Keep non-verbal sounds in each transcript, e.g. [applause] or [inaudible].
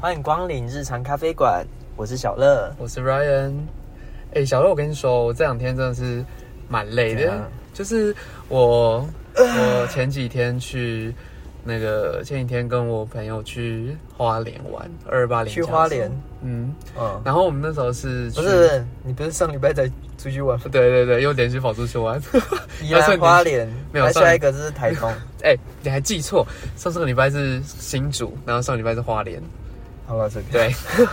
欢迎光临日常咖啡馆，我是小乐。我是 Ryan。哎、小乐，我跟你说，我这两天真的是蛮累的，就是我我前几天去那个前几天跟我朋友去花莲玩二八零去花莲，嗯，嗯，然后我们那时候是不是，你不是上礼拜才出去玩吗？对对对，又连续跑出去玩。[laughs] 宜兰 [laughs] 花莲，来没有上下一个就是台东。[laughs] 哎、你还记错，上上个礼拜是新竹，然后上礼拜是花莲。好了，这个对，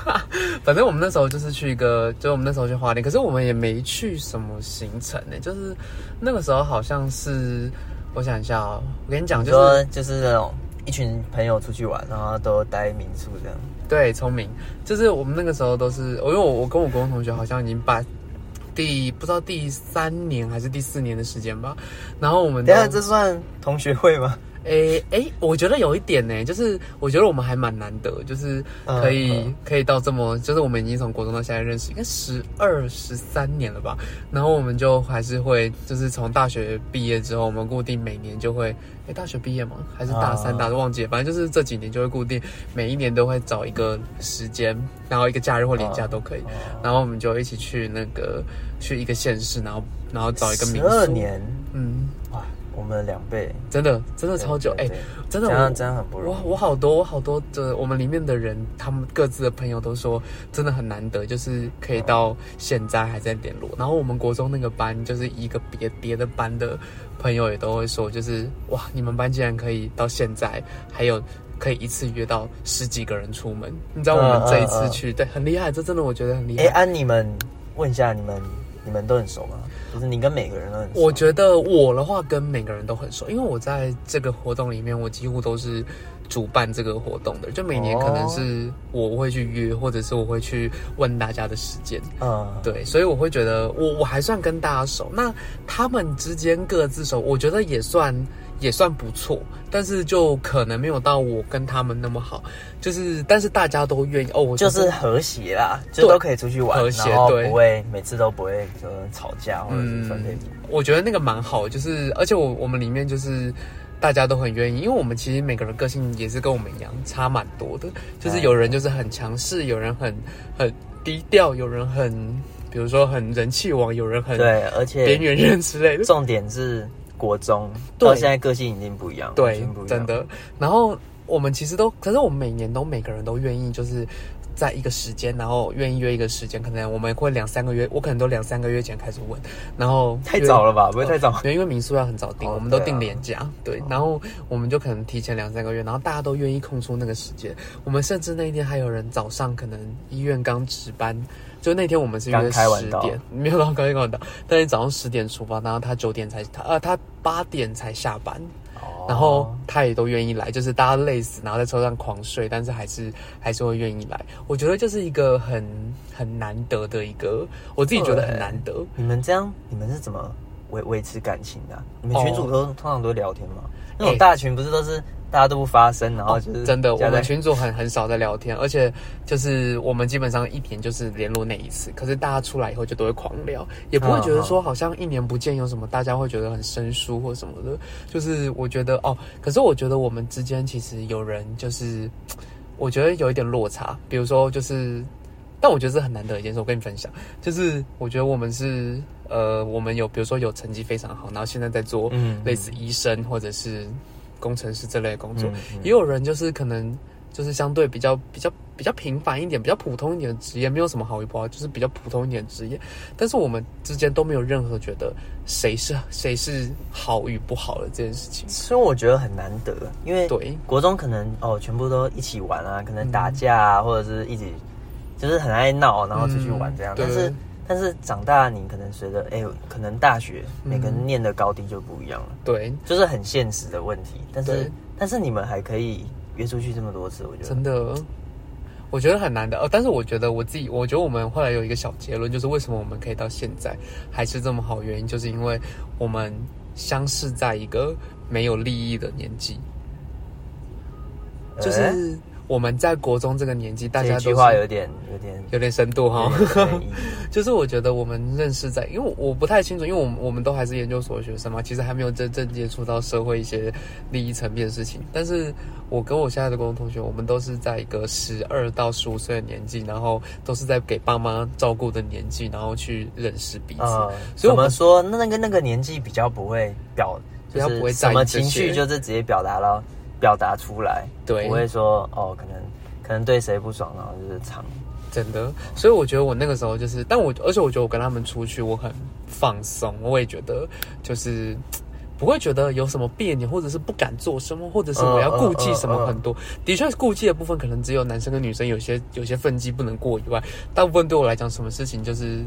[laughs] 反正我们那时候就是去一个，就是我们那时候去花莲，可是我们也没去什么行程呢，就是那个时候好像是，我想一下哦，我跟你讲，就是就是那种一群朋友出去玩，然后都待民宿这样。对聪明，就是我们那个时候都是，因为我我跟我国中同学好像已经把第不知道第三年还是第四年的时间吧，然后我们都等下这算同学会吗？诶诶，我觉得有一点呢，就是我觉得我们还蛮难得，就是可以、嗯嗯可以到这么，就是我们已经从国中到现在认识，应该十二十三年了吧。然后我们就还是会，就是从大学毕业之后，我们固定每年就会，诶，大学毕业吗？还是大三、啊大都忘记了，反正就是这几年就会固定，每一年都会找一个时间，然后一个假日或年假都可以，哦然后我们就一起去那个去一个县市，然后然后找一个民宿。十二年，嗯，哇，我们的两倍，真的真的超久，哎、真的我这样这样很不容易。我我好多我好多的我们里面的人，他们各自的朋友都说，真的很难得，就是可以到现在还在联络。然后我们国中那个班，就是一个别别的班的朋友也都会说，就是哇，你们班竟然可以到现在还有。可以一次约到十几个人出门，你知道我们这一次去，对，很厉害，这真的我觉得很厉哎，害。按你们问一下，你们你们都很熟吗？就是你跟每个人都很熟。我觉得我的话跟每个人都很熟，因为我在这个活动里面，我几乎都是主办这个活动的。就每年可能是我会去约，或者是我会去问大家的时间。嗯，对，所以我会觉得我我还算跟大家熟。那他们之间各自熟，我觉得也算也算不错，但是就可能没有到我跟他们那么好。就是但是大家都愿意哦，我就是和谐啦，就都可以出去玩，和谐对不会每次都不会说吵架或者是。我觉得那个蛮好，就是而且我我们里面就是大家都很愿意，因为我们其实每个人个性也是跟我们一样差蛮多的，就是有人就是很强势，有人很很低调，有人很比如说很人气王，有人很对，而且边缘人之类的。重点是国中对到现在个性已经不一样，完对真。的。然后我们其实都，可是我们每年都每个人都愿意，就是在一个时间，然后愿意约一个时间，可能我们会两三个月，我可能都两三个月前开始问，然后太早了吧？不会太早。对，因为民宿要很早订，哦我们都订廉价，对，然后我们就可能提前两三个月，然后大家都愿意空出那个时间。我们甚至那一天还有人早上可能医院刚值班，就那天我们是约十点，没有到刚开完刀，但是早上十点出发，然后他九点才他呃他八点才下班，哦。然后他也都愿意来，就是大家累死，然后在车上狂睡，但是还是还是会愿意来。我觉得就是一个很很难得的一个，我自己觉得很难得。你们这样，你们是怎么维维持感情的啊、你们群主都、通常都聊天吗？那种哎大群不是都是大家都不发声，然后就是、真的，我们群主很很少在聊天，而且就是我们基本上一年就是联络那一次，可是大家出来以后就都会狂聊，也不会觉得说好像一年不见有什么，大家会觉得很生疏或什么的。就是我觉得哦，可是我觉得我们之间其实有人就是，我觉得有一点落差，比如说就是。但我觉得这很难得一件事，我跟你分享，就是我觉得我们是呃，我们有比如说有成绩非常好，然后现在在做嗯类似医生或者是工程师这类的工作，也有人就是可能就是相对比较比较比较平凡一点、比较普通一点的职业，没有什么好与不好，就是比较普通一点的职业。但是我们之间都没有任何觉得谁是谁是好与不好的这件事情。所以我觉得很难得，因为对国中可能哦全部都一起玩啊，可能嗯打架啊，或者是一起就是很爱闹，然后出去玩这样。嗯但是但是长大你可能随着哎、可能大学嗯每个人念的高低就不一样了，对，就是很现实的问题。但是但是你们还可以约出去这么多次，我觉得。真的。我觉得很难的，呃，但是我觉得我自己，我觉得我们后来有一个小结论，就是为什么我们可以到现在还是这么好，原因就是因为我们相识在一个没有利益的年纪，就是、哎我们在国中这个年纪，大家都这句话有点有点有点深度哈。[laughs] 就是我觉得我们认识在，因为我不太清楚，因为我们我们都还是研究所学生嘛，其实还没有真正接触到社会一些利益层面的事情。但是我跟我现在的高中同学，我们都是在一个十二到十五岁的年纪，然后都是在给爸妈照顾的年纪，然后去认识彼此。呃，所以我们说？那那个那个年纪比较不会表，就是比较不会在什么情绪就是直接表达到表达出来，对不会说哦，可能可能对谁不爽，然后就是藏。真的，所以我觉得我那个时候就是，但我而且我觉得我跟他们出去，我很放松，我也觉得就是不会觉得有什么别扭，或者是不敢做什么，或者是我要顾忌什么很多。的确，顾忌的部分可能只有男生跟女生有些有些分际不能过以外，大部分对我来讲，什么事情就是，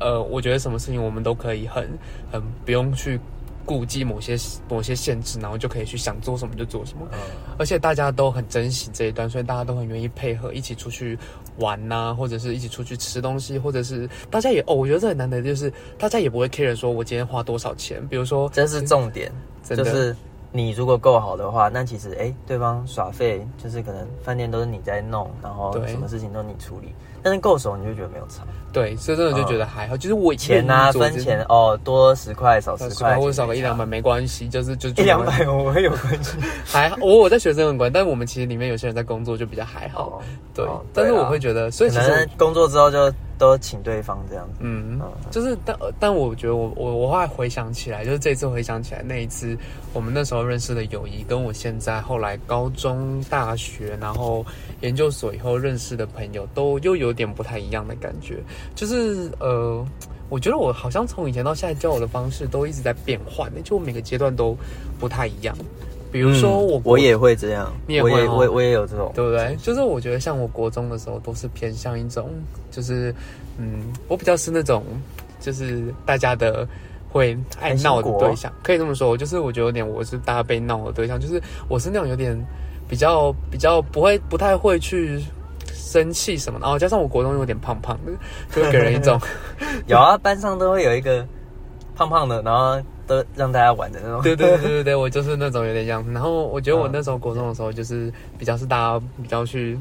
呃，我觉得什么事情我们都可以很很不用去。顾忌某些某些限制，然后就可以去想做什么就做什么。嗯而且大家都很珍惜这一段，所以大家都很愿意配合，一起出去玩呐、或者是一起出去吃东西，或者是大家也哦，我觉得这很难得，就是大家也不会 care 说我今天花多少钱，比如说这是重点，真就是你如果够好的话，那其实哎、对方耍废，就是可能饭店都是你在弄，然后什么事情都你处理。但是够熟，你就觉得没有差。对，所以真的就觉得还好，就是我钱啊，分钱哦，多十块少十块，或者少个一两百没关系，就是就 [laughs] 一两百我会有关系。[laughs] 还好，我我在学生很管，但是我们其实里面有些人在工作就比较还好，哦对哦，但是我会觉得，所以可其实工作之后就都请对方这样子。嗯嗯，就是但但我觉得我我我后来回想起来，就是这次回想起来那一次我们那时候认识的友谊，跟我现在后来高中、大学，然后研究所以后认识的朋友，都又有点不太一样的感觉。就是呃，我觉得我好像从以前到现在交友的方式都一直在变换的，就我每个阶段都不太一样。比如说我、嗯我也会这样，你也会哦我也我也我也有这种，对不对？就是我觉得像我国中的时候，都是偏向一种，就是嗯，我比较是那种，就是大家的会爱闹的对象，可以这么说。我就是我觉得有点我是大家被闹的对象，就是我是那种有点比较比较不会不太会去生气什么的，然后加上我国中有点胖胖的，就会给人一种 [laughs] 有啊，班上都会有一个胖胖的，然后都让大家玩的那种。对对对对对，我就是那种有点这样子。然后我觉得我那时候国中的时候，就是比较是大家比较去，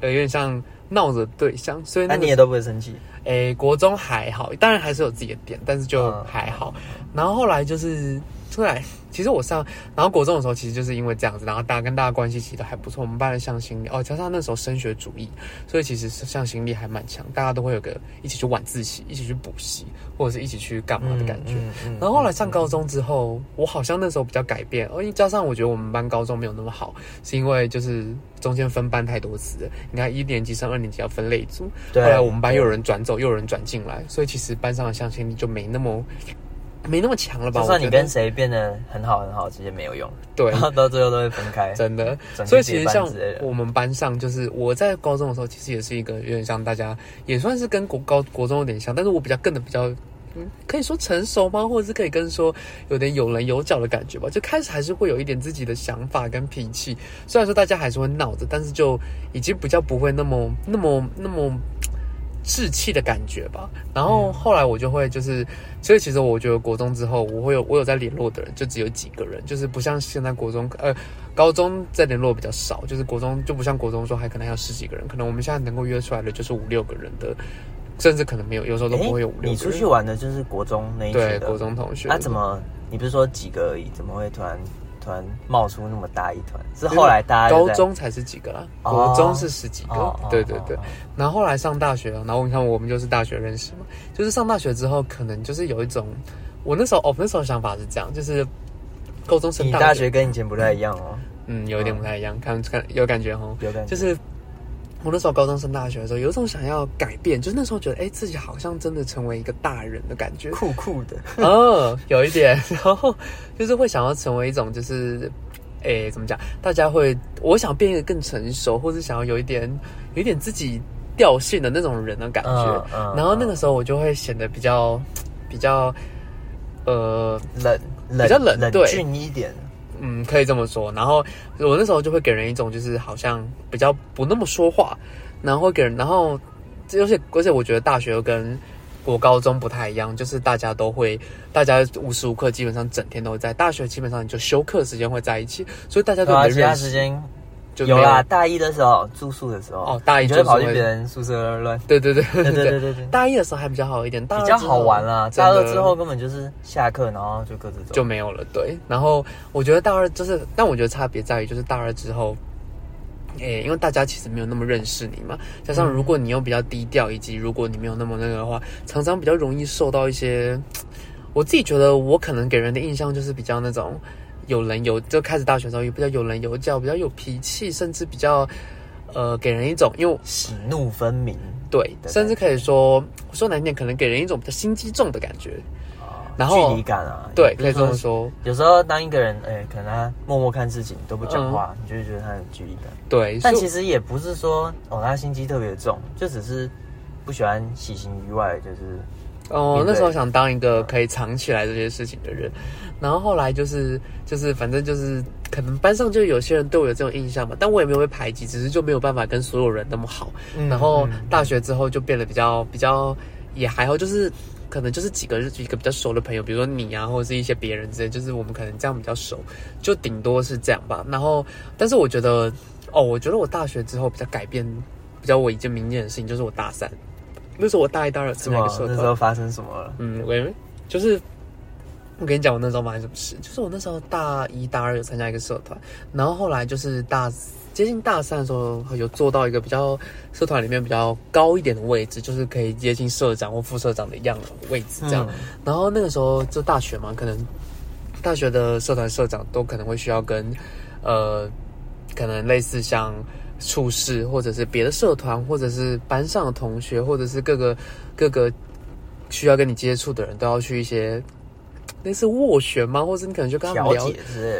呃，有点像闹着对象，所以那你也都不会生气，诶，国中还好，当然还是有自己的点，但是就嗯还好。然后后来就是出来，其实我上，然后国中的时候，其实就是因为这样子，然后大家跟大家关系其实都还不错。我们班的向心力哦，加上那时候升学主义，所以其实向心力还蛮强，大家都会有个一起去晚自习，一起去补习，或者是一起去干嘛的感觉。嗯嗯然后后来上高中之后，我好像那时候比较改变，哦因为加上我觉得我们班高中没有那么好，是因为就是中间分班太多次了。你看一年级升二年级要分类组，后来我们班又有人转走，又有人转进来，所以其实班上的向心力就没那么没那么强了吧？就算你跟谁变得很好很好，其实没有用，对 [laughs] 然。后到最后都会分开。[laughs] 真的，所以其实像我们班上，就是我在高中的时候，其实也是一个有点像大家，也算是跟国高国中有点像，但是我比较更的比较，嗯，可以说成熟吗？或者是可以跟说有点有棱有角的感觉吧。就开始还是会有一点自己的想法跟脾气，虽然说大家还是会闹着，但是就已经比较不会那么那么那么。稚气的感觉吧，然后后来我就会就是，所以其实我觉得国中之后，我会有我有在联络的人就只有几个人，就是不像现在国中呃高中在联络比较少，就是国中就不像国中说还可能还有十几个人，可能我们现在能够约出来的就是五六个人的，甚至可能没有，有时候都不会有五六个人。你出去玩的就是国中那一群的，对国中同学，那、怎么？你不是说几个而已，怎么会突然突然冒出那么大一团？是后来大家高中才是几个啦，哦。国中是十几个，哦哦对对对。哦哦。然后后来上大学，然后你看我们就是大学认识嘛，就是上大学之后，可能就是有一种，我那时候哦那时候想法是这样，就是高中升你大大学跟以前不太一样哦，嗯，有一点不太一样，看看有感觉哈，有感觉。就是我那时候高中升大学的时候，有一种想要改变，就是那时候觉得，哎、自己好像真的成为一个大人的感觉，酷酷的。哦，有一点，然后就是会想要成为一种，就是，诶，怎么讲？大家会，我想变得更成熟，或者想要有一点，有一点自己调性的那种人的感觉。嗯嗯然后那个时候我就会显得比较，比较，呃，冷冷比较冷冷对峻一点。嗯，可以这么说。然后我那时候就会给人一种，就是好像比较不那么说话，然后会给人，然后而且而且我觉得大学又跟我高中不太一样，就是大家都会，大家无时无刻基本上整天都会在。大学基本上你就休课时间会在一起，所以大家都没认识。时间就有啦，大一的时候住宿的时候，哦大一你就跑去别人宿舍乱，对对对对对对对对，大一的时候还比较好一点，大比较二之后好玩啦。大二之后根本就是下课，然后就各自走。就没有了。对，然后我觉得大二就是，但我觉得差别在于就是大二之后。诶，因为大家其实没有那么认识你嘛，加上如果你又比较低调，以及如果你没有那么那个的话，常常比较容易受到一些。我自己觉得我可能给人的印象就是比较那种有棱有，就开始大学的时候也比较有棱有角，比较有脾气，甚至比较呃给人一种因为喜怒分明对，甚至可以说说难听点，可能给人一种比较心机重的感觉。啊，然后距离感啊，对，可以这么。说。有时候当一个人，哎、可能他默默看事情都不讲话，你就会觉得他有距离感。对，但其实也不是说哦，他心机特别重，就只是不喜欢喜形于外，就是哦，那时候想当一个可以藏起来这些事情的人，然后后来就是就是反正就是可能班上就有些人对我有这种印象吧，但我也没有被排挤，只是就没有办法跟所有人那么好。嗯然后嗯大学之后就变得比较比较也还好，就是可能就是几个几个比较熟的朋友，比如说你啊，或者是一些别人之类，就是我们可能这样比较熟，就顶多是这样吧。然后，但是我觉得哦，我觉得我大学之后比较改变，比较我一件明显的事情就是我大三，那时候我大一、大二参加一个社团那时，候发生什么了？嗯，我以为就是我跟你讲，我那时候发生什么事，就是我那时候大一大二有参加一个社团，然后后来就是大接近大三的时候，有做到一个比较社团里面比较高一点的位置，就是可以接近社长或副社长的一样的位置这样。嗯然后那个时候就大学嘛，可能大学的社团社长都可能会需要跟呃，可能类似像处事或者是别的社团，或者是班上的同学，或者是各个各个需要跟你接触的人，都要去一些类似斡旋吗？或者你可能就跟他们聊。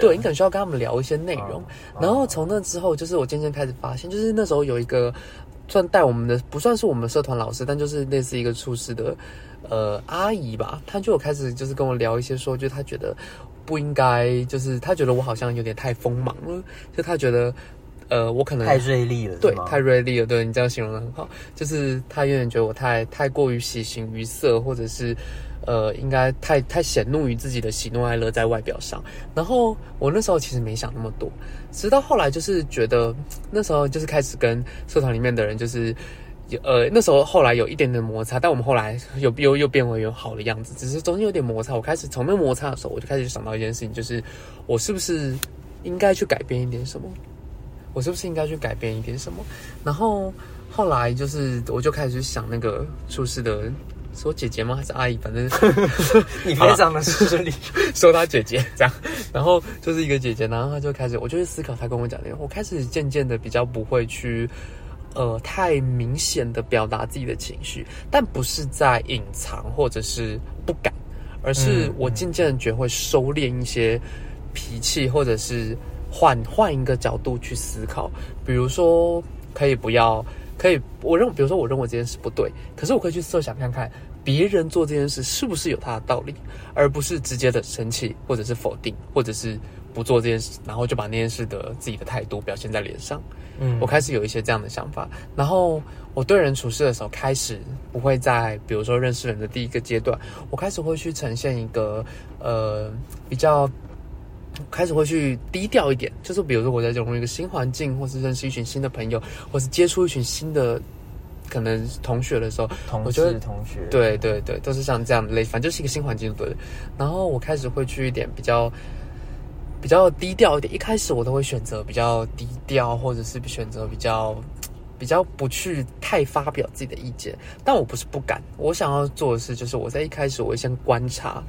对你可能需要跟他们聊一些内容，哦然后从那之后，就是我渐渐开始发现，就是那时候有一个算带我们的，不算是我们社团老师，但就是类似一个处事的呃阿姨吧，她就有开始就是跟我聊一些说，就她觉得不应该，就是她觉得我好像有点太锋芒了，就她觉得呃我可能太锐利了，对太锐利了，对你这样形容的很好，就是他有点觉得我太太过于喜形于色，或者是。呃，应该太太显露于自己的喜怒哀乐在外表上，然后我那时候其实没想那么多，直到后来就是觉得那时候就是开始跟社团里面的人就是。有呃，那时候后来有一点点摩擦，但我们后来又又又变回有好的样子，只是中间有点摩擦。我开始从那摩擦的时候，我就开始想到一件事情，就是我是不是应该去改变一点什么？我是不是应该去改变一点什么？然后后来就是我就开始去想那个出事的，是我姐姐吗？还是阿姨？反正 [laughs] [laughs] 你非常的失礼。[laughs] 说她姐姐这样，然后就是一个姐姐，然后她就开始，我就去思考她跟我讲的，我开始渐渐的比较不会去。呃，太明显的表达自己的情绪，但不是在隐藏或者是不敢，而是嗯我渐渐的学会收敛一些脾气，或者是换换一个角度去思考。比如说，可以不要，可以我认，比如说我认为这件事不对，可是我可以去设想看看别人做这件事是不是有他的道理，而不是直接的生气，或者是否定，或者是不做这件事，然后就把那件事的自己的态度表现在脸上。嗯我开始有一些这样的想法，然后我对人处事的时候，开始不会在比如说认识人的第一个阶段，我开始会去呈现一个呃比较。开始会去低调一点，就是比如说我在融入一个新环境，或是认识一群新的朋友，或是接触一群新的可能同学的时候，同我觉得事同学，对对对，都是像这样的类，反正就是一个新环境，对了。然后我开始会去一点比较比较低调一点，一开始我都会选择比较低调，或者是选择比较比较不去太发表自己的意见。但我不是不敢，我想要做的事就是我在一开始我会先观察，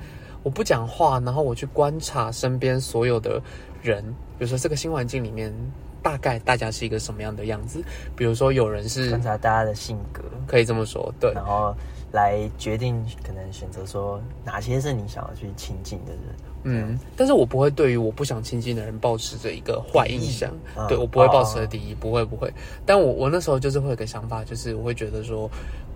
我不讲话，然后我去观察身边所有的人，比如说这个新环境里面。大概大家是一个什么样的样子？比如说，有人是观察大家的性格，可以这么说，对，然后来决定可能选择说哪些是你想要去亲近的人。嗯，但是我不会对于我不想亲近的人保持着一个坏印象，嗯对我不会保持哦着敌意，不会不会。但我我那时候就是会有个想法，就是我会觉得说，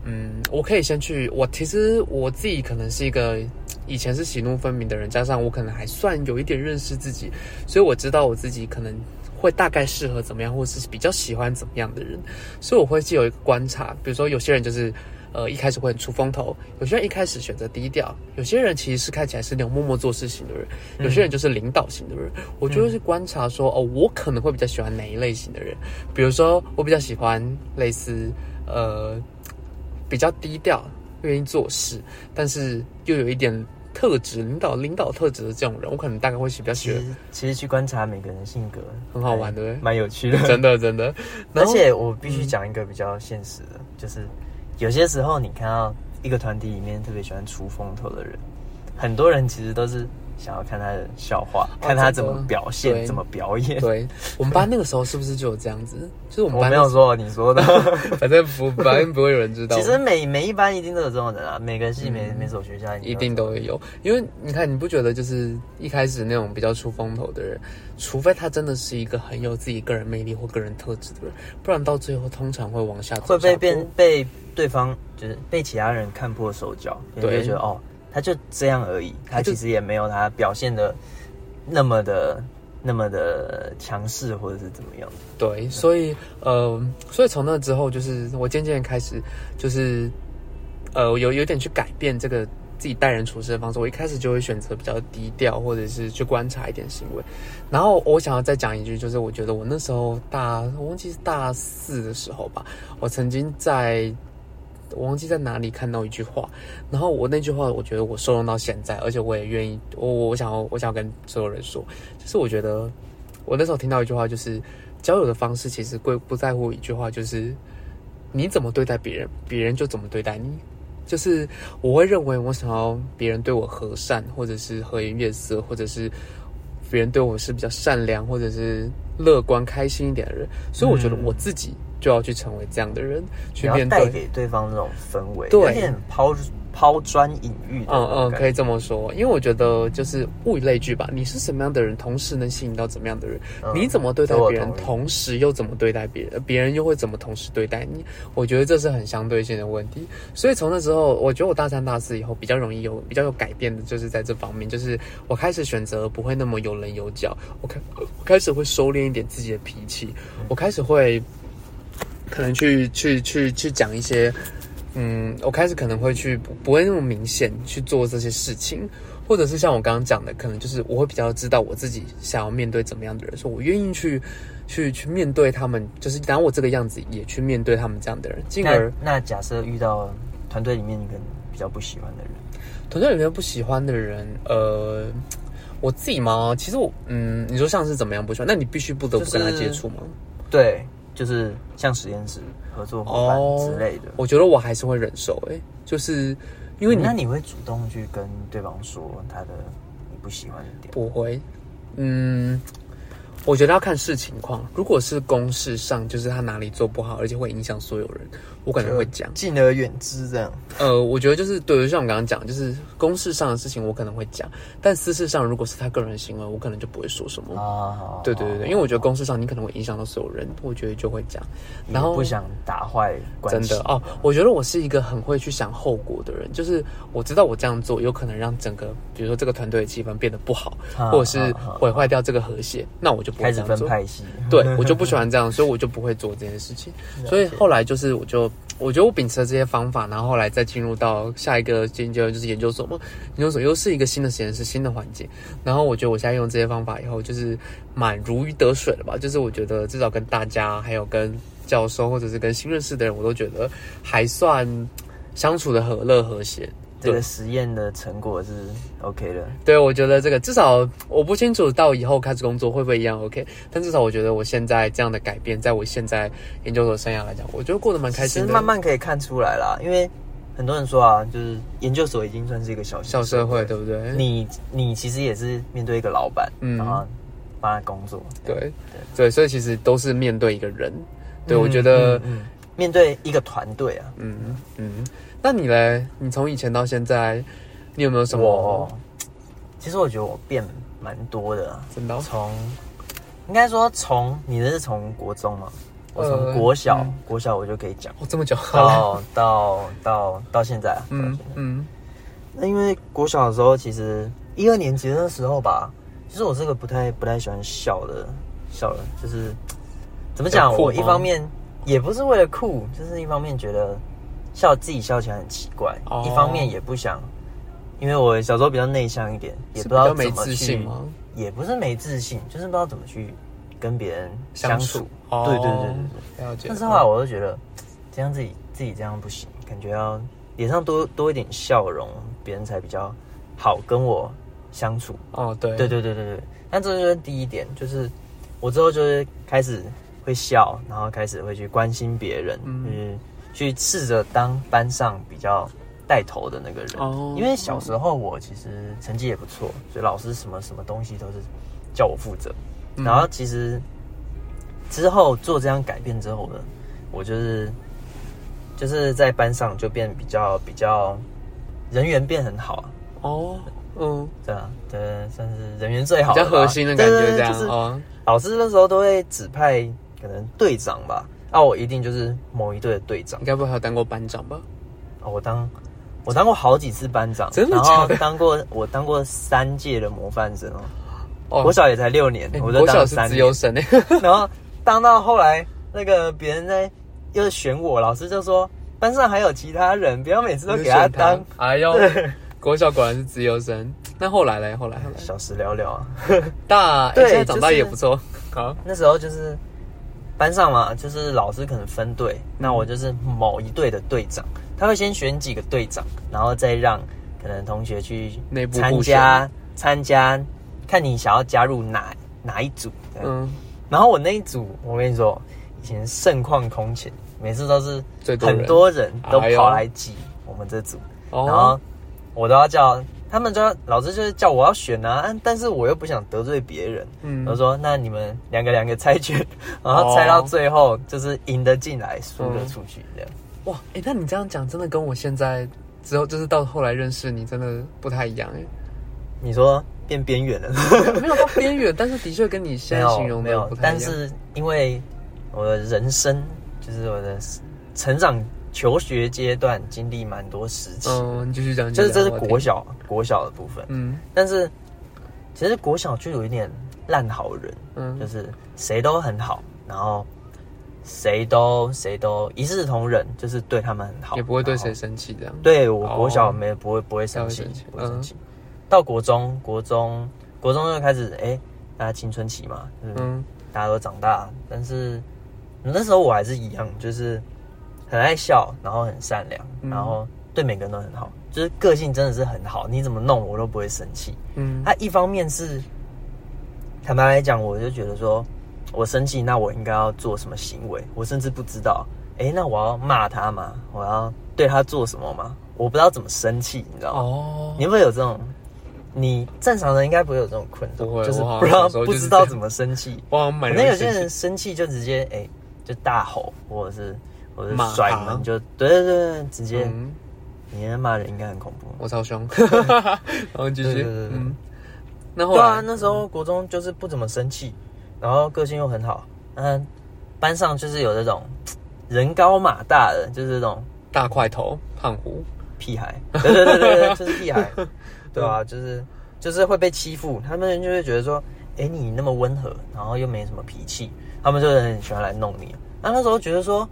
嗯，我可以先去，我其实我自己可能是一个以前是喜怒分明的人，加上我可能还算有一点认识自己，所以我知道我自己可能。会大概适合怎么样，或是比较喜欢怎么样的人，所以我会既有一个观察，比如说有些人就是呃一开始会很出风头，有些人一开始选择低调，有些人其实是看起来是那种默默做事型的人，有些人就是领导型的人。我觉得是观察说，哦，我可能会比较喜欢哪一类型的人，比如说我比较喜欢类似呃比较低调、愿意做事，但是又有一点。特质领导领导特质的这种人，我可能大概会比较喜欢。其实去观察每个人性格很好玩，对不对？蛮有趣的，真 [laughs] 的真的。[laughs] 而且我必须讲一个比较现实的，就是有些时候你看到一个团体里面特别喜欢出风头的人，很多人其实都是。想要看他的笑话，看他怎么表现，怎么表演。对我们班那个时候是不是就有这样子？就是我们班没有说你说的，[laughs] 反正不反正不会有人知道。其实每每一班一定都有这种人啊，每个系每每所学校一定都会有。因为你看，你不觉得就是一开始那种比较出风头的人，除非他真的是一个很有自己个人魅力或个人特质的人，不然到最后通常会往下会被变被对方就是被其他人看破手脚，对，觉得哦。他就这样而已，他其实也没有他表现的那么的那么的强势或者是怎么样。对，所以呃，所以从那之后，就是我渐渐开始就是呃有有点去改变这个自己待人处事的方式。我一开始就会选择比较低调，或者是去观察一点行为。然后我想要再讲一句，就是我觉得我那时候大我忘记是大四的时候吧，我曾经在。我忘记在哪里看到一句话，然后我那句话，我觉得我受用到现在，而且我也愿意，我我想要，我想要跟所有人说，就是我觉得我那时候听到一句话，就是交友的方式其实贵不在乎一句话，就是你怎么对待别人，别人就怎么对待你。就是我会认为我想要别人对我和善，或者是和颜悦色，或者是别人对我是比较善良，或者是乐观开心一点的人，所以我觉得我自己。就要去成为这样的人，去面对带给对方那种氛围，有点抛抛砖引玉。嗯嗯，可以这么说，因为我觉得就是物以类聚吧。你是什么样的人，同时能吸引到怎么样的人。你怎么对待别人，同时又怎么对待别人，别人又会怎么同时对待你？我觉得这是很相对性的问题。所以从那之后，我觉得我大三大四以后比较容易有比较有改变的，就是在这方面，就是我开始选择不会那么有棱有角。我开我开始会收敛一点自己的脾气，我开始会。可能去去去去讲一些，嗯，我开始可能会去不不会那么明显去做这些事情，或者是像我刚刚讲的，可能就是我会比较知道我自己想要面对怎么样的人，说我愿意去去去面对他们，就是拿我这个样子也去面对他们这样的人，进而那假设遇到团队里面一个比较不喜欢的人，团队里面不喜欢的人，呃，我自己嘛？其实我嗯，你说像是怎么样不喜欢？那你必须不得不跟他接触吗？对。就是像实验室合作伙伴之类的，我觉得我还是会忍受哎，就是因为你那你会主动去跟对方说他的你不喜欢的点？不会，嗯。我觉得要看视情况。如果是公事上，就是他哪里做不好，而且会影响所有人，我可能会讲，敬而远之这样。呃，我觉得就是对，像我刚刚讲，就是公事上的事情，我可能会讲，但私事上，如果是他个人行为，我可能就不会说什么。啊，对对对对，因为我觉得公事上你可能会影响到所有人，我觉得就会讲。然后不想打坏关系。真的哦，我觉得我是一个很会去想后果的人，就是我知道我这样做有可能让整个，比如说这个团队的气氛变得不好，或者是毁坏掉这个和谐，那我就。开始分派系，[laughs] 对我就不喜欢这样，所以我就不会做这件事情。[laughs] 所以后来就是，我就我觉得我秉持了这些方法，然后后来再进入到下一个研究，就是研究所嘛。研究所又是一个新的实验室、新的环境。然后我觉得我现在用这些方法以后，就是蛮如鱼得水了吧。就是我觉得至少跟大家，还有跟教授，或者是跟新认识的人，我都觉得还算相处的和乐和谐。这个实验的成果是 OK 的，对，我觉得这个至少我不清楚到以后开始工作会不会一样 OK，但至少我觉得我现在这样的改变，在我现在研究所生涯来讲，我觉得过得蛮开心的。慢慢可以看出来啦，因为很多人说啊，就是研究所已经算是一个小小社会，对不对？你你其实也是面对一个老板，嗯，然后帮他工作，对。对。对，所以其实都是面对一个人，对我觉得面对一个团队啊，嗯嗯。那你嘞？你从以前到现在，你有没有什么？其实我觉得我变蛮多的，真的。从应该说从你的是从国中嘛，我从国小国小我就可以讲，哦，这么久，到到到到现在，嗯嗯。那因为国小的时候，其实一二年级的时候吧，其实我是个不太不太喜欢笑的笑的，就是怎么讲？我一方面也不是为了酷，就是一方面觉得。笑自己笑起来很奇怪，哦一方面也不想，因为我小时候比较内向一点，也不知道怎么去？也不是没自信，就是不知道怎么去跟别人相处。哦对对对对对。了解。但是后来我就觉得，这样自己自己这样不行，感觉要脸上多多一点笑容，别人才比较好跟我相处。哦，对对对对对对，那这就是第一点，就是我之后就是开始会笑，然后开始会去关心别人，嗯嗯，去试着当班上比较带头的那个人。哦因为小时候我其实成绩也不错，所以老师什么什么东西都是叫我负责。嗯然后其实之后做这样改变之后呢，我就是就是在班上就变比较比较人缘变很好啊。哦，嗯，对啊，对，算是人缘最好比较核心的感对觉这样。老师那时候都会指派可能队长吧，啊，我一定就是某一队的队长应。该不会还有当过班长吧？啊我当我当过好几次班长，真的然后假的当过我当过三届的模范生哦。哦国小也才六年，哎我就国小是当了三年自由生哎。[laughs] 然后当到后来，那个别人在又选我，老师就说班上还有其他人，不要每次都给他当。哎呦，国小果然是自由生。那后来嘞？后来后来小时聊聊啊，大，现在长大也不错。好，那时候就是班上嘛，就是老师可能分队，那我就是某一队的队长，他会先选几个队长，然后再让可能同学去参加参加，看你想要加入哪哪一组。嗯，嗯，然后我那一组，我跟你说，以前盛况空前，每次都是很多人都跑来挤我们这组，哦。然后我都要叫他们就要老师就是叫我要选啊，啊但是我又不想得罪别人，嗯我说那你们两个两个猜拳，然后猜到最后就是赢得进来，输的出去这样。哇，哎、那你这样讲，真的跟我现在之后，就是到后来认识你，真的不太一样哎、你说变边缘了？[laughs] 没有到边缘，但是的确跟你现在形容有没有。但是因为我的人生就是我的成长求学阶段经历蛮多时期，嗯，你继续讲，就是这是国，小国小的部分，嗯。但是其实国小就有一点烂好人，嗯，就是谁都很好，然后谁都谁都一视同仁，就是对他们很好，也不会对谁生气这样。对我哦国小没不会不会生气不会生气，不会生气。到国中，国中国中就开始哎、大家青春期嘛，嗯，嗯。大家都长大，但是那时候我还是一样，就是很爱笑，然后很善良，嗯然后对每个人都很好，就是个性真的是很好，你怎么弄我都不会生气。嗯，他一方面是坦白来讲，我就觉得说我生气，那我应该要做什么行为？我甚至不知道，哎、那我要骂他吗？我要对他做什么吗？我不知道怎么生气，你知道吗？哦，你会有这种？你正常人应该不会有这种困扰，不会就是不知道不知道怎么生气。我好像蛮可能有些人生气就直接哎、就大吼，或者是或者骂是甩他门，就对对对对，直接、嗯，你那骂人应该很恐怖。我超凶，[laughs] 然后继续，对对对对。嗯，那后对啊，那时候国中就是不怎么生气，然后个性又很好，嗯，班上就是有这种人高马大的，就是这种大块头胖虎，屁孩，对对对对对，[laughs] 就是屁孩，对啊，就是就是会被欺负，他们就会觉得说，哎、你那么温和，然后又没什么脾气，他们就很喜欢来弄你。那那时候觉得说，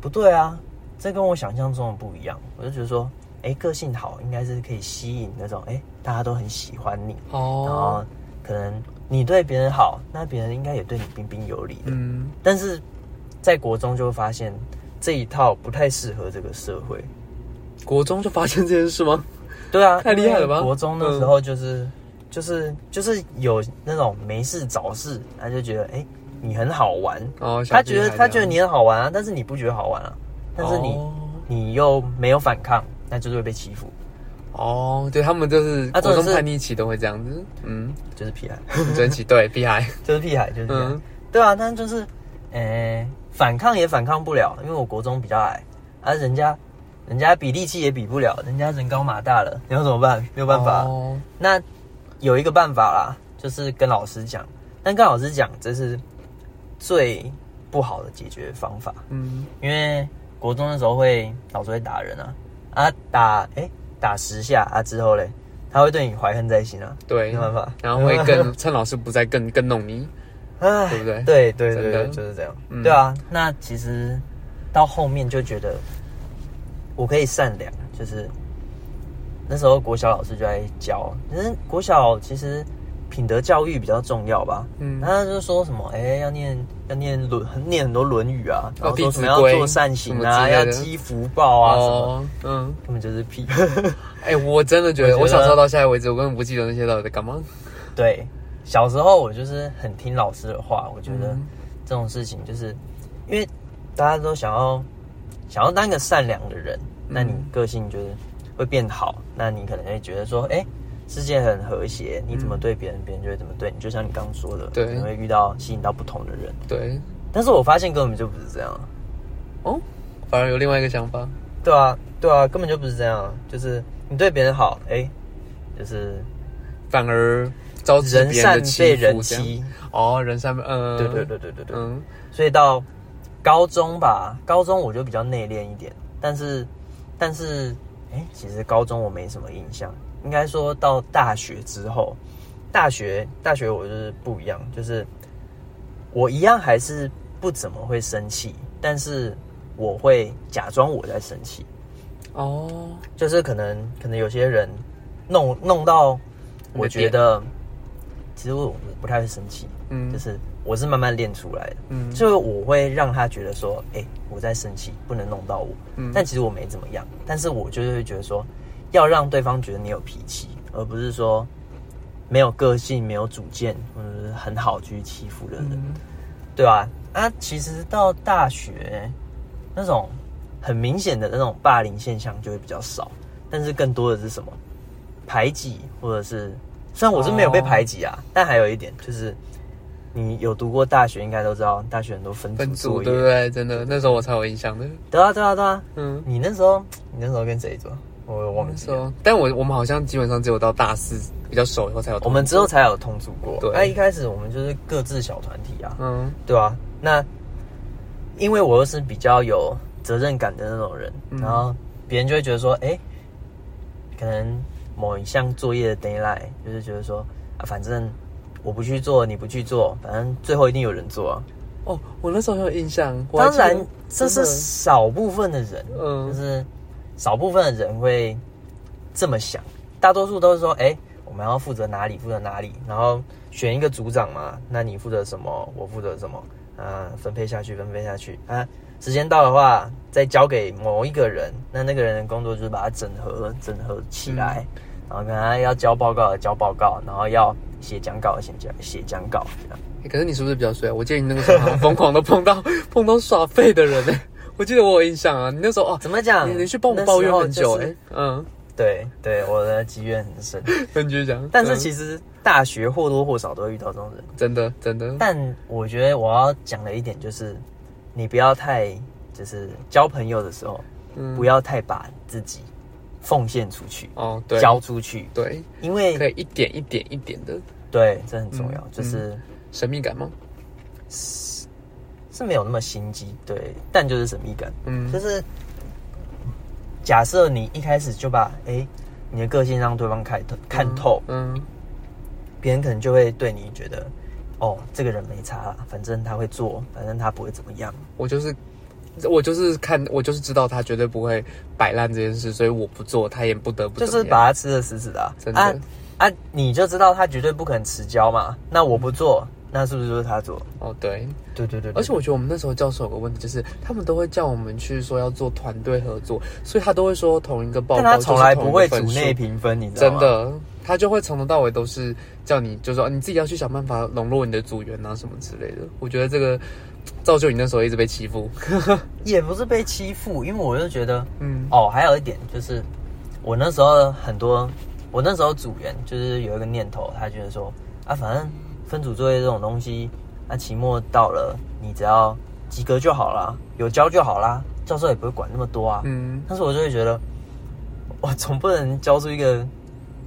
不对啊，这跟我想象中的不一样，我就觉得说，哎、个性好，应该是可以吸引那种，哎、大家都很喜欢你，然后哦，可能你对别人好，那别人应该也对你彬彬有礼的。嗯，但是在国中就会发现这一套不太适合这个社会。国中就发现这件事吗？对啊，[laughs] 太厉害了吧国中那时候就是、就是就是有那种没事找事，他就觉得哎、你很好玩，哦，他觉得他觉得你很好玩啊，但是你不觉得好玩啊，但是你、哦。你又没有反抗，那就是会被欺负，哦，对他们就是国中啊重点是叛逆期都会这样子，嗯，就是屁孩，真奇对 [laughs] 屁孩，就是屁孩，就是这样。嗯。对啊，但就是，呃、反抗也反抗不了，因为我国中比较矮，啊，人家，人家比力气也比不了，人家人高马大了，你要怎么办？没有办法。哦。那有一个办法啦，就是跟老师讲，但跟老师讲这是最不好的解决方法，嗯，因为国中的时候会老师会打人啊，啊打哎、打十下啊之后嘞，他会对你怀恨在心啊，对，没有办法，然后会更 [laughs] 趁老师不在更更弄你，啊对不对？对对对就是这样。嗯。对啊，那其实到后面就觉得我可以善良，就是那时候国小老师就在教，可是国小其实品德教育比较重要吧。嗯他就说什么，哎、要念要念论念很多《论语》啊，然后弟说什么要做善行啊，要积福报啊，什么，哦，嗯，根本就是屁。[laughs] 哎、我真的觉得，我小时候到现在为止，我根本不记得那些到底在干嘛。对，小时候我就是很听老师的话，我觉得嗯这种事情就是因为大家都想要想要当一个善良的人，那你嗯个性就是会变好，那你可能会觉得说，哎、世界很和谐，你怎么对别人，别人就会怎么对你。就像你刚刚说的，你会遇到吸引到不同的人，对，但是我发现根本就不是这样。哦，反而有另外一个想法。对啊，对啊，根本就不是这样。就是你对别人好，哎、就是反而招致人善被人欺。哦，人善被嗯，对对对对对对。嗯所以到高中吧，高中我就比较内敛一点，但是但是，哎、其实高中我没什么印象。应该说到大学之后，大学大学我就是不一样，就是我一样还是不怎么会生气，但是我会假装我在生气，哦，就是可能可能有些人弄弄到，我觉得其实我我不太会生气，嗯就是我是慢慢练出来的。嗯就是我会让他觉得说，哎、我在生气，不能弄到我。嗯但其实我没怎么样，但是我就是会觉得说，要让对方觉得你有脾气，而不是说没有个性、没有主见，或者是很好去欺负的人，嗯对吧、啊？其实到大学那种很明显的那种霸凌现象就会比较少，但是更多的是什么排挤，或者是虽然我是没有被排挤啊，但还有一点就是。你有读过大学，应该都知道，大学很多分组对不对？真的，那时候我才有印象的。对啊，对啊，对啊。嗯，你那时候，你那时候跟谁做？我有忘记了。但我我们好像基本上只有到大四比较熟以后才有。我们之后才有同组过。对那一开始我们就是各自小团体啊，嗯对啊。那因为我又是比较有责任感的那种人，嗯然后别人就会觉得说，哎、可能某一项作业的 d a y l i g h t 就是觉得说，啊，反正我不去做，你不去做，反正最后一定有人做啊。哦，我那时候很有印象。当然，这是少部分的人，嗯就是少部分的人会这么想，大多数都是说，哎、我们要负责哪里，负责哪里，然后选一个组长嘛，那你负责什么，我负责什么，啊，分配下去，分配下去啊。时间到的话，再交给某一个人，那那个人的工作就是把它整合、整合起来，然后跟他要交报告的交报告，然后要写讲稿的写讲写讲稿，这样。欸可是你是不是比较衰啊？我建议你那个时候好像疯狂的碰到 [laughs] 碰到耍废的人呢、我记得我有印象啊，你那时候哦，怎么讲？你你去帮我抱怨很久嗯，对对，我的积怨 [laughs] 很深。跟你讲，但是嗯。其实大学或多或少都会遇到这种人。真的真的，但我觉得我要讲的一点就是，你不要太就是交朋友的时候，嗯。不要太把自己奉献出去，哦对，交出去，对，因为可以一点一点一点的。对这很重要，嗯就是神秘感吗？是没有那么心机，对，但就是神秘感，嗯就是假设你一开始就把哎、你的个性让对方看透看透，嗯，别人可能就会对你觉得，哦，这个人没差啦，反正他会做，反正他不会怎么样。我就是我就是看我就是知道他绝对不会摆烂这件事，所以我不做，他也不得不就是把他吃的死死的、啊，真的啊啊！你就知道他绝对不可能迟交嘛。那我不做，那是不是就是他做？哦对，对对对而且我觉得我们那时候教授有个问题，就是他们都会叫我们去说要做团队合作，所以他都会说同一个报告，但他从来不会组内评分，你知道吗？真的，他就会从头到尾都是叫你，就说你自己要去想办法笼络你的组员啊什么之类的。我觉得这个造就你那时候一直被欺负。[laughs] 也不是被欺负，因为我就觉得，嗯，哦，还有一点就是，我那时候很多，我那时候组员就是有一个念头，他觉得说，啊，反正分组作业这种东西，那、期末到了，你只要及格就好啦，有交就好啦，教授也不会管那么多啊。嗯，但是我就会觉得，我总不能教出一个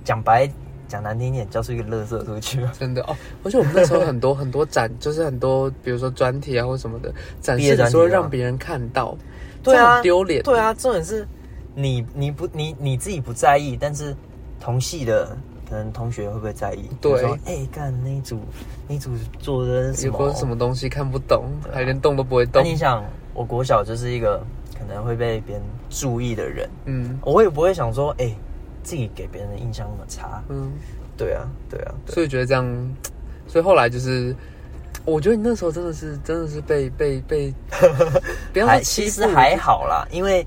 讲白讲难听一点，交出一个垃圾出去吧。真的哦。而且我们那时候很多 [laughs] 很多展，就是很多比如说专题啊或什么的展示的时候，专题吗让别人看到，对啊，丢脸。对啊，重点是你你不你你自己不在意，但是同系的可能同学会不会在意？对。哎，干、那一组那一组做的什么？有个什么东西看不懂，还连动都不会那动。你想，我国小就是一个可能会被别人注意的人，嗯。我也不会想说，哎、自己给别人的印象那么差。嗯，对啊，对啊，对所以觉得这样，所以后来就是，我觉得你那时候真的是真的是被被被，[laughs] 不要说其实还好啦，因为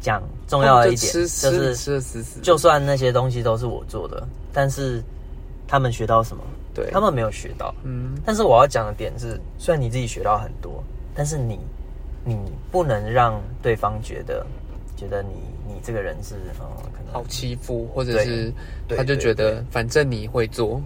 讲重要的一点就是，就算那些东西都是我做的，但是他们学到什么？对。他们没有学到。嗯。但是我要讲的点是，虽然你自己学到很多，但是你你不能让对方觉得觉得你你这个人是呃可能好欺负，或者是对他就觉得反正你会做，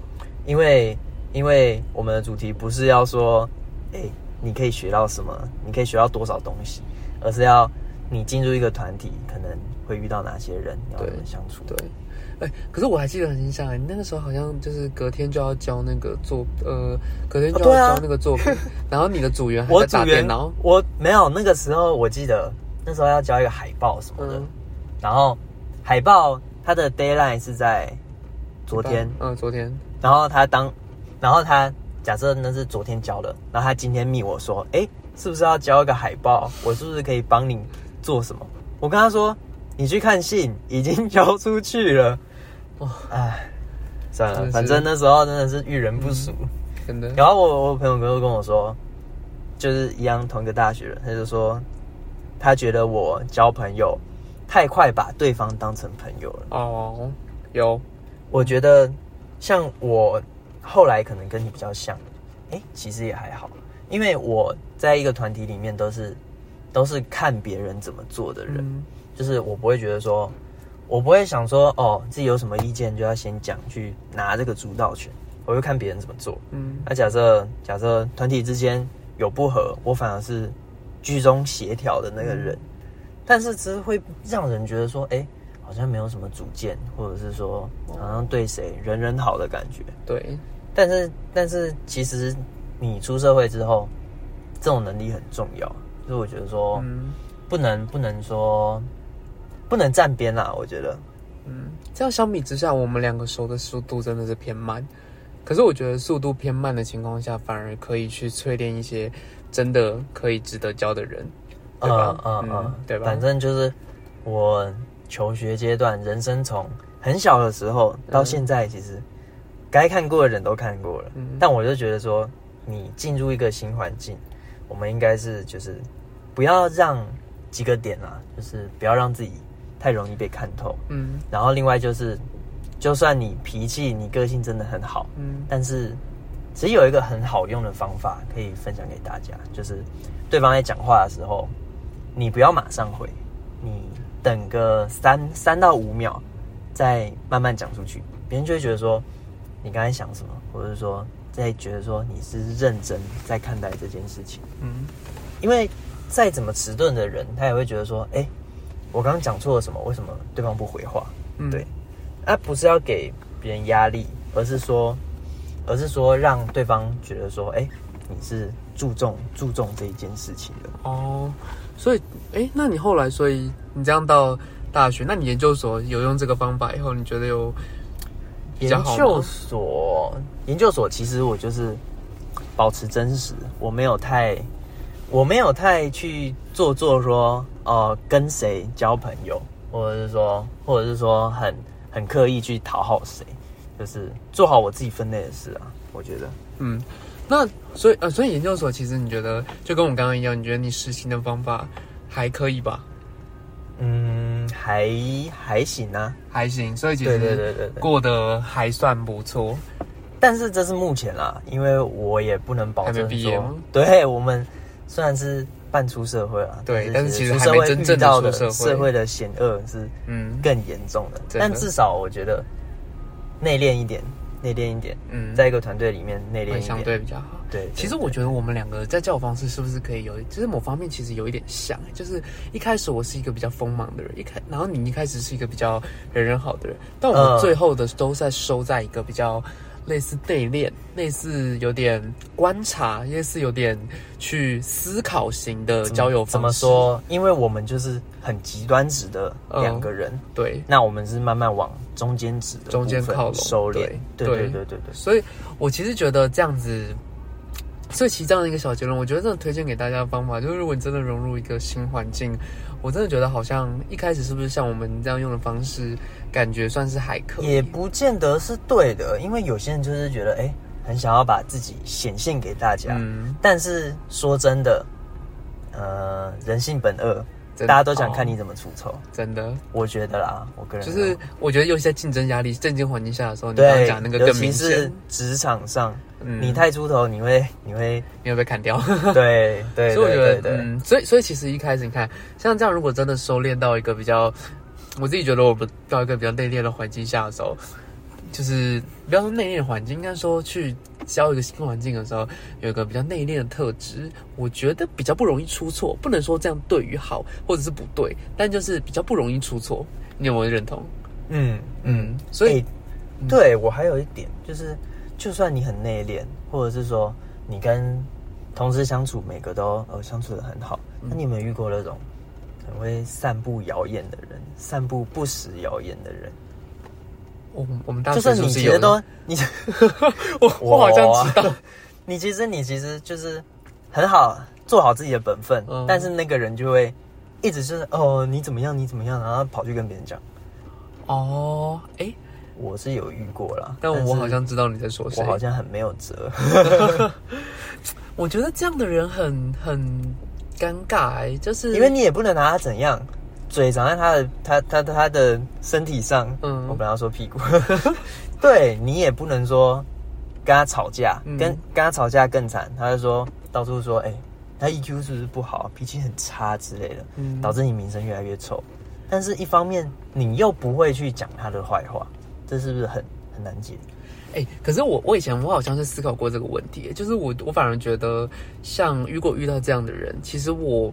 因为因为我们的主题不是要说，哎、你可以学到什么，你可以学到多少东西，而是要你进入一个团体，可能会遇到哪些人，你要对怎么相处。对。哎、可是我还记得很印象，你那个时候好像就是隔天就要交那个作，呃，隔天就要交那个作品，然后你的 [laughs] 组员还我在打电脑，我没有那个时候，我记得那时候要交一个海报什么的，嗯然后海报它的 d a y l i n e 是在昨天，嗯，昨天，然后他当，然后他假设那是昨天交的，然后他今天密我说，哎，是不是要交一个海报？我是不是可以帮你做什么？我跟他说，你去看信，已经交出去了。哇唉，算了，反正那时候真的是遇人不淑。真的，然后我我朋友就跟我说，就是一样同一个大学人，他就说他觉得我交朋友太快把对方当成朋友了。哦，有，我觉得像我后来可能跟你比较像，哎、其实也还好，因为我在一个团体里面都是都是看别人怎么做的人，嗯。就是我不会觉得说，我不会想说哦自己有什么意见就要先讲去拿这个主导权，我会看别人怎么做。嗯。那假设假设团体之间有不和，我反而是居中协调的那个人，但是只是会让人觉得说，哎、好像没有什么主见，或者是说好像对谁人人好的感觉。对，但是但是其实你出社会之后，这种能力很重要，所以我觉得说、嗯不能不能说不能站边啦，我觉得。嗯，这样相比之下，我们两个熟的速度真的是偏慢。可是我觉得速度偏慢的情况下，反而可以去淬炼一些真的可以值得交的人，对吧？嗯嗯嗯，对吧？反正就是我求学阶段，人生从很小的时候到现在，其实该看过的人都看过了。嗯但我就觉得说，你进入一个新环境，我们应该是就是不要让几个点啊，就是不要让自己太容易被看透。嗯。然后另外就是，就算你脾气、你个性真的很好，嗯。但是其实有一个很好用的方法可以分享给大家，就是对方在讲话的时候，你不要马上回，你等个三三到五秒，再慢慢讲出去，别人就会觉得说你刚才想什么，或者是说在觉得说你是认真在看待这件事情。嗯。因为再怎么迟钝的人，他也会觉得说，哎、我刚刚讲错了什么？为什么对方不回话？嗯对，啊，不是要给别人压力，而是说，而是说让对方觉得说，哎、你是注重注重这一件事情的。哦，所以哎，那你后来，所以你这样到大学，那你研究所有用这个方法以后，你觉得有比研较好究？所，研究所其实我就是保持真实，我没有太，我没有太去做作说，哦、跟谁交朋友，或者是说，或者是说很很刻意去讨好谁，就是做好我自己分内的事啊。我觉得，嗯，那所以呃，所以研究所其实你觉得就跟我们刚刚一样，你觉得你实行的方法还可以吧？嗯，还还行啊。还行，所以其实对实对对对。过得还算不错。但是这是目前啦，因为我也不能保证说毕业，对我们虽然是半出社会啊，对但是其实还出社会没真正遇到的社会的险恶是嗯更严重的。但至少我觉得内敛一点，内敛一点，嗯，在一个团队里面内敛一点相，对比较好。对。对其实我觉得我们两个在交友方式是不是可以有，就是某方面其实有一点像，就是一开始我是一个比较锋芒的人，一开然后你一开始是一个比较人人好的人，但我们嗯最后的都在收在一个比较类似对练，类似有点观察，类似有点去思考型的交友方式。怎么说？因为我们就是很极端值的两个人，对。那我们是慢慢往中间值中间靠拢，收敛。对对对对对。所以我其实觉得这样子。所以其实这样的一个小结论，我觉得真的推荐给大家的方法，就是如果你真的融入一个新环境，我真的觉得好像一开始是不是像我们这样用的方式，感觉算是还可以，也不见得是对的，因为有些人就是觉得，哎、很想要把自己显现给大家，嗯，但是说真的，呃，人性本恶，大家都想看你怎么出丑。真的？我觉得啦，我个人就是我觉得尤其在竞争压力、政经环境下的时候，你刚刚讲那个更明显。是，职场上，嗯。你太出头，你会你会你会被砍掉。[laughs] 对对所以我觉得，嗯，所以所以其实一开始你看，像这样，如果真的收敛到一个比较，我自己觉得我不到一个比较内敛的环境下的时候，就是不要说内敛环境，应该说去交一个新环境的时候，有一个比较内敛的特质，我觉得比较不容易出错。不能说这样对与好，或者是不对，但就是比较不容易出错。你有没有认同？嗯嗯嗯，所以、欸对我还有一点就是，就算你很内敛，或者是说你跟同事相处每个都呃相处的很好，嗯那你有没有遇过那种很会散布谣言的人，散布不实谣言的人？我我们大就学算 [laughs] [laughs] [laughs] 你其实是不是有都你，我我好像知道，你其实你其实就是很好做好自己的本分，嗯但是那个人就会一直就是哦你怎么样你怎么样，然后跑去跟别人讲。哦，哎，我是有遇过啦，但我好像知道你在说谁。我好像很没有辙。我觉得这样的人很很尴尬、欸，就是因为你也不能拿他怎样，嘴长在他的他他他的身体上，嗯我本来要说屁股，[laughs] 对你也不能说跟他吵架，嗯跟跟他吵架更惨，他就说到处说，哎、他 EQ 是不是不好，脾气很差之类的，嗯导致你名声越来越臭。但是一方面你又不会去讲他的坏话，这是不是很很难解？哎、可是我我以前我好像是思考过这个问题，就是我我反而觉得，像如果遇到这样的人，其实我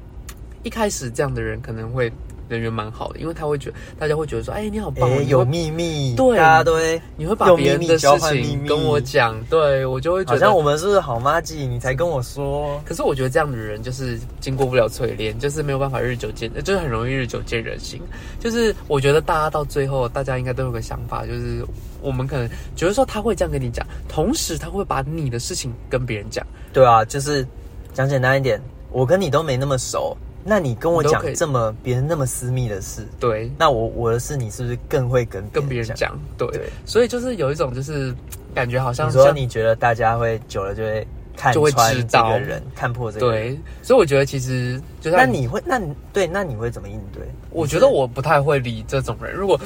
一开始这样的人可能会人缘蛮好的，因为他会觉得大家会觉得说，哎、你好棒，有秘密，对大家都会你会把别人的事情跟我讲，对我就会觉得好像我们是不是好妈鸡？你才跟我说，可是我觉得这样的人就是经过不了淬炼，就是没有办法日久见，就是很容易日久见人心。就是我觉得大家到最后，大家应该都有个想法，就是我们可能觉得说他会这样跟你讲，同时他会把你的事情跟别人讲。对啊，就是讲简单一点，我跟你都没那么熟，那你跟我讲这么别人那么私密的事，对，那我我的事你是不是更会跟跟别人讲？对，对。所以就是有一种就是感觉好像你说你觉得大家会久了就会看就会穿知道。这个人，看破这个人？对，所以我觉得其实就那你会那你对那你会怎么应对？我觉得我不太会理这种人，如果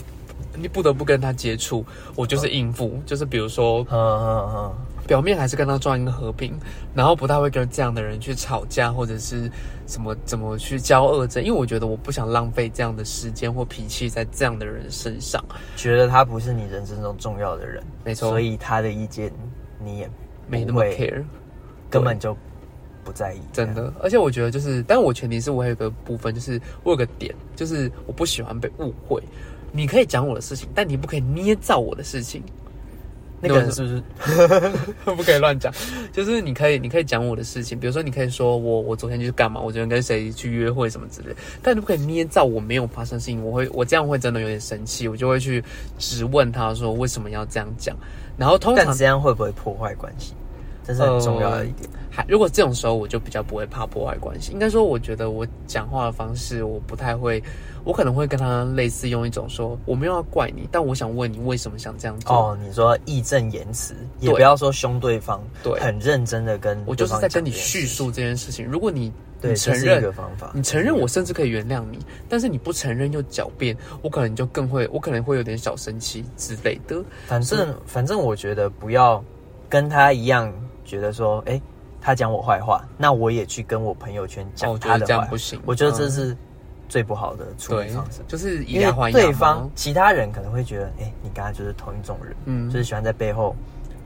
你不得不跟他接触，我就是应付，就是比如说嗯嗯嗯，表面还是跟他装一个和平，然后不太会跟这样的人去吵架，或者是什么怎么去交恶争，因为我觉得我不想浪费这样的时间或脾气在这样的人身上。觉得他不是你人生中重要的人，没错所以他的意见你也没那么 care，根本就不在意，真的。而且我觉得就是，但我前提是我有一个部分，就是我有个点，就是我不喜欢被误会。你可以讲我的事情，但你不可以捏造我的事情。那个人是不是？[laughs] 不可以乱讲，就是你可以，你可以讲我的事情，比如说你可以说我我昨天去干嘛，我昨天跟谁去约会什么之类的，但你不可以捏造我没有发生事情，我会我这样会真的有点生气，我就会去质问他说为什么要这样讲，然后通常但这样会不会破坏关系？这是很重要的一点。还如果这种时候我就比较不会怕破坏关系，应该说我觉得我讲话的方式我不太会，我可能会跟他类似用一种说我没有要怪你，但我想问你为什么想这样做。哦，你说义正言辞，也不要说凶对方，对很认真的跟我就是在跟你叙述这件事情。如果你对，你承认个方法，你承认我甚至可以原谅你，但是你不承认又狡辩，我可能就更会，我可能会有点小生气之类的。反正反正我觉得不要跟他一样，觉得说，哎、他讲我坏话，那我也去跟我朋友圈哦，讲他的坏话。这样不行。我觉得这嗯是最不好的处理方式，，就是以因牙还牙嘛为对方其他人可能会觉得，哎、你跟他就是同一种人，嗯就是喜欢在背后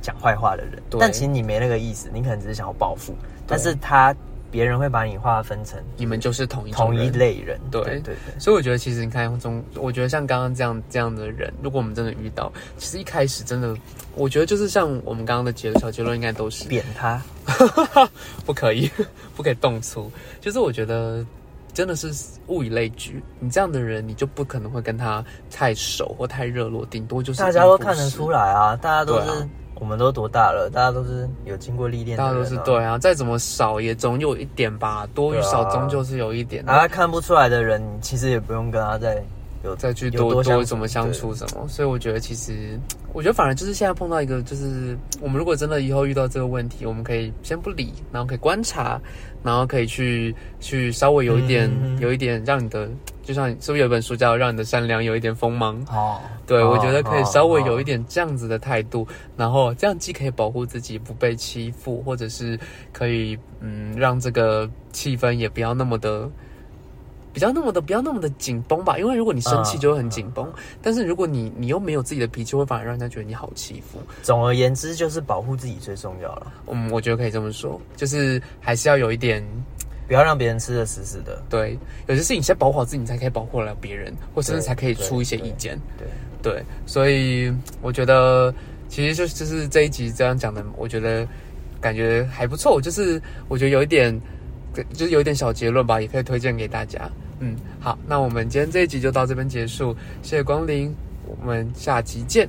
讲坏话的人。但其实你没那个意思，你可能只是想要报复，但是他别人会把你划分成你们就是同一种同一人。类人。对对对对。所以我觉得，其实你看中，我觉得像刚刚这样这样的人，如果我们真的遇到，其实一开始真的，我觉得就是像我们刚刚的结小结论，应该都是扁他，不可以，不可以动粗。就是我觉得真的是物以类聚，你这样的人，你就不可能会跟他太熟或太热络，顶多就是大家都看得出来啊，大家都是、我们都多大了，大家都是有经过历练大家都是对啊，再怎么少也总有一点吧，多与少终究是有一点的。啊，看不出来的人，其实也不用跟他再有再去有多多怎么相处什么，所以我觉得其实，我觉得反而就是现在碰到一个，就是我们如果真的以后遇到这个问题，我们可以先不理，然后可以观察，然后可以去去稍微有一点、嗯有一点让你的，就像是不是有本书叫《让你的善良有一点锋芒》？哦，对，哦我觉得可以哦稍微有哦一点这样子的态度，然后这样既可以保护自己不被欺负，或者是可以嗯让这个气氛也不要那么的。比较那么的不要那么的紧绷吧，因为如果你生气嗯就会很紧绷，但是如果你你又没有自己的脾气，会反而让人家觉得你好欺负。总而言之，就是保护自己最重要了，嗯，我觉得可以这么说，就是还是要有一点不要让别人吃的死死的。对，有些事情先保护好自己，你才可以保护了别人，或甚至才可以出一些意见。对，对，所以我觉得其实就就是这一集这样讲的，我觉得感觉还不错。就是我觉得有一点，就是有一点小结论吧，也可以推荐给大家。嗯，好，那我们今天这一集就到这边结束，谢谢光临，我们下集见。